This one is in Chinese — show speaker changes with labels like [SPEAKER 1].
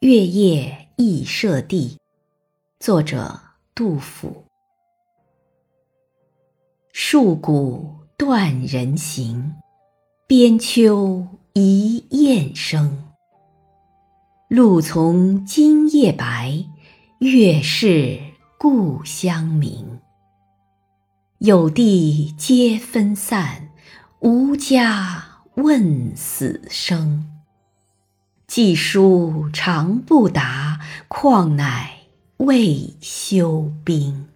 [SPEAKER 1] 月夜忆舍弟，作者杜甫。戍鼓断人行，边秋一雁声。露从今夜白，月是故乡明。有弟皆分散，无家问死生。寄书长不达，况乃未休兵。